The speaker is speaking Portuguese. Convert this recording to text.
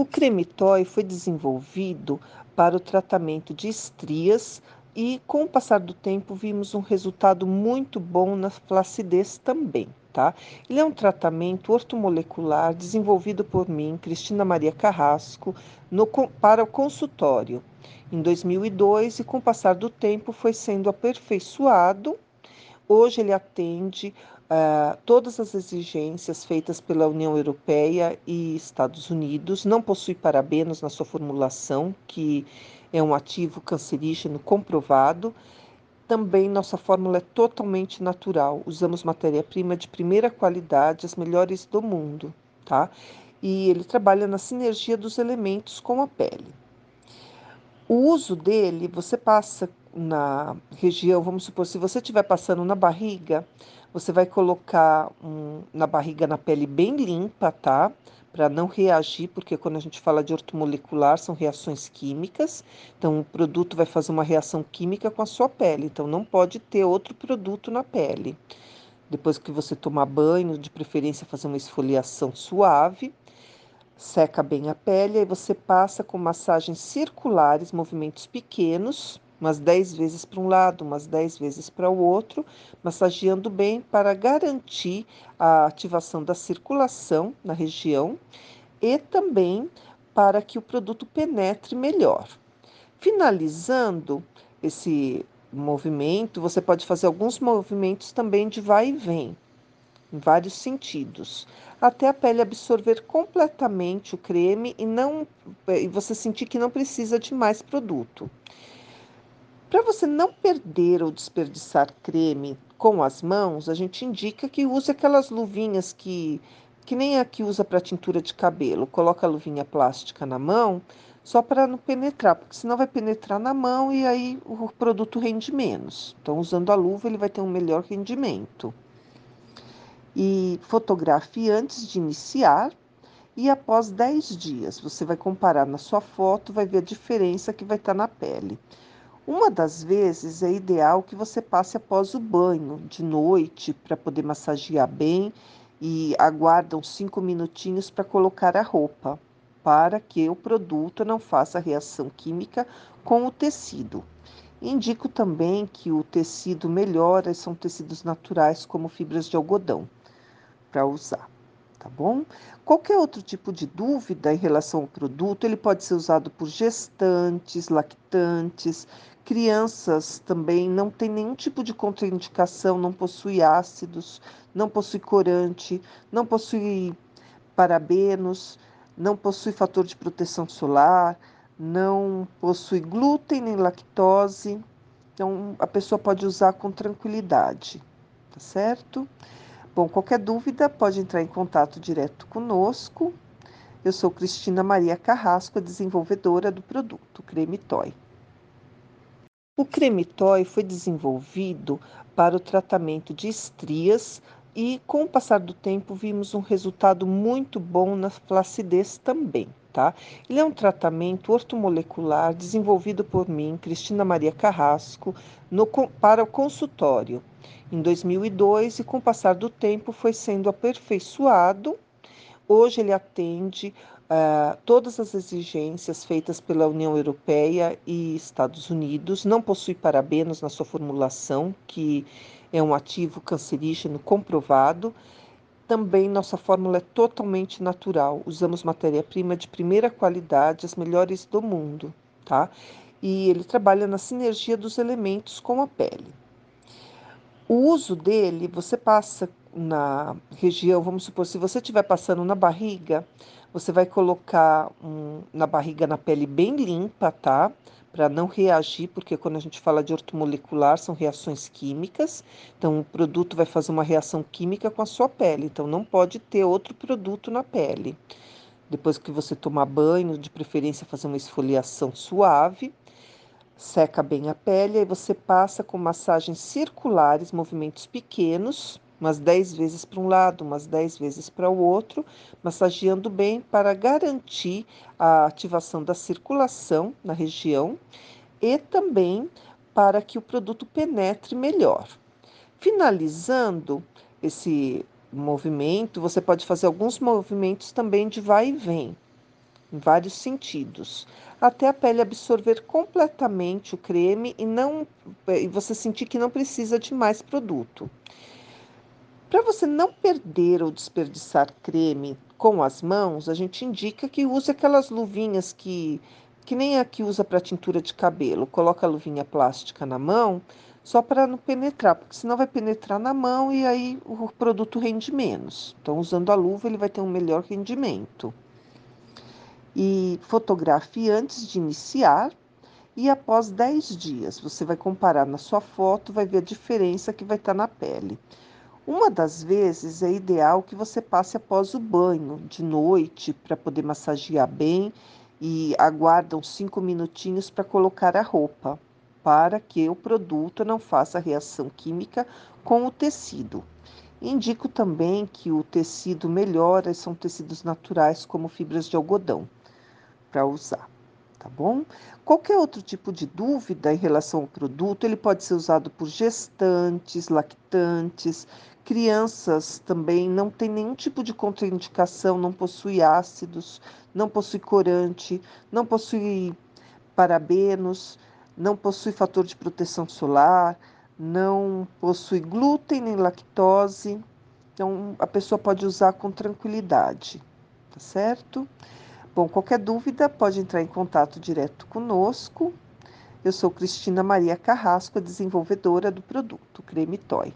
O Cremitói foi desenvolvido para o tratamento de estrias e, com o passar do tempo, vimos um resultado muito bom na flacidez também. Tá? Ele é um tratamento ortomolecular desenvolvido por mim, Cristina Maria Carrasco, no, para o consultório em 2002 e, com o passar do tempo, foi sendo aperfeiçoado. Hoje ele atende uh, todas as exigências feitas pela União Europeia e Estados Unidos, não possui parabenos na sua formulação, que é um ativo cancerígeno comprovado. Também nossa fórmula é totalmente natural. Usamos matéria-prima de primeira qualidade, as melhores do mundo, tá? E ele trabalha na sinergia dos elementos com a pele. O uso dele, você passa na região, vamos supor, se você estiver passando na barriga, você vai colocar um, na barriga, na pele bem limpa, tá? Para não reagir, porque quando a gente fala de ortomolecular, são reações químicas. Então, o produto vai fazer uma reação química com a sua pele. Então, não pode ter outro produto na pele. Depois que você tomar banho, de preferência fazer uma esfoliação suave, seca bem a pele, aí você passa com massagens circulares, movimentos pequenos, umas 10 vezes para um lado, umas 10 vezes para o outro, massageando bem para garantir a ativação da circulação na região e também para que o produto penetre melhor. Finalizando esse movimento, você pode fazer alguns movimentos também de vai e vem, em vários sentidos, até a pele absorver completamente o creme e não e você sentir que não precisa de mais produto. Para você não perder ou desperdiçar creme com as mãos, a gente indica que use aquelas luvinhas que, que nem a que usa para tintura de cabelo. Coloca a luvinha plástica na mão só para não penetrar, porque senão vai penetrar na mão e aí o produto rende menos. Então, usando a luva, ele vai ter um melhor rendimento. E fotografe antes de iniciar e após 10 dias. Você vai comparar na sua foto, vai ver a diferença que vai estar tá na pele. Uma das vezes é ideal que você passe após o banho, de noite, para poder massagear bem e aguarda uns 5 minutinhos para colocar a roupa, para que o produto não faça reação química com o tecido. Indico também que o tecido melhora são tecidos naturais, como fibras de algodão, para usar tá bom? Qualquer outro tipo de dúvida em relação ao produto, ele pode ser usado por gestantes, lactantes, crianças também, não tem nenhum tipo de contraindicação, não possui ácidos, não possui corante, não possui parabenos, não possui fator de proteção solar, não possui glúten nem lactose. Então, a pessoa pode usar com tranquilidade, tá certo? Bom, qualquer dúvida pode entrar em contato direto conosco. Eu sou Cristina Maria Carrasco, desenvolvedora do produto Creme Toy. O Creme Toy foi desenvolvido para o tratamento de estrias e, com o passar do tempo, vimos um resultado muito bom na flacidez também. Tá? Ele é um tratamento ortomolecular desenvolvido por mim, Cristina Maria Carrasco, no, para o consultório em 2002 e, com o passar do tempo, foi sendo aperfeiçoado. Hoje ele atende uh, todas as exigências feitas pela União Europeia e Estados Unidos, não possui parabenos na sua formulação, que é um ativo cancerígeno comprovado. Também nossa fórmula é totalmente natural. Usamos matéria-prima de primeira qualidade, as melhores do mundo, tá? E ele trabalha na sinergia dos elementos com a pele. O uso dele, você passa na região, vamos supor, se você estiver passando na barriga, você vai colocar um, na barriga, na pele bem limpa, tá? Para não reagir, porque quando a gente fala de ortomolecular, são reações químicas. Então, o produto vai fazer uma reação química com a sua pele. Então, não pode ter outro produto na pele. Depois que você tomar banho, de preferência fazer uma esfoliação suave seca bem a pele, aí você passa com massagens circulares, movimentos pequenos, umas 10 vezes para um lado, umas 10 vezes para o outro, massageando bem para garantir a ativação da circulação na região e também para que o produto penetre melhor. Finalizando esse movimento, você pode fazer alguns movimentos também de vai e vem, em vários sentidos, até a pele absorver completamente o creme e não e você sentir que não precisa de mais produto. Para você não perder ou desperdiçar creme com as mãos, a gente indica que use aquelas luvinhas que que nem a que usa para tintura de cabelo. Coloca a luvinha plástica na mão só para não penetrar, porque senão vai penetrar na mão e aí o produto rende menos. Então, usando a luva, ele vai ter um melhor rendimento. E fotografe antes de iniciar e após 10 dias. Você vai comparar na sua foto, vai ver a diferença que vai estar tá na pele. Uma das vezes é ideal que você passe após o banho, de noite, para poder massagear bem e aguarda uns 5 minutinhos para colocar a roupa para que o produto não faça reação química com o tecido. Indico também que o tecido melhora são tecidos naturais, como fibras de algodão, para usar, tá bom? Qualquer outro tipo de dúvida em relação ao produto, ele pode ser usado por gestantes, lactantes, crianças também, não tem nenhum tipo de contraindicação, não possui ácidos, não possui corante, não possui parabenos não possui fator de proteção solar, não possui glúten nem lactose. Então, a pessoa pode usar com tranquilidade, tá certo? Bom, qualquer dúvida pode entrar em contato direto conosco. Eu sou Cristina Maria Carrasco, desenvolvedora do produto Creme Toy.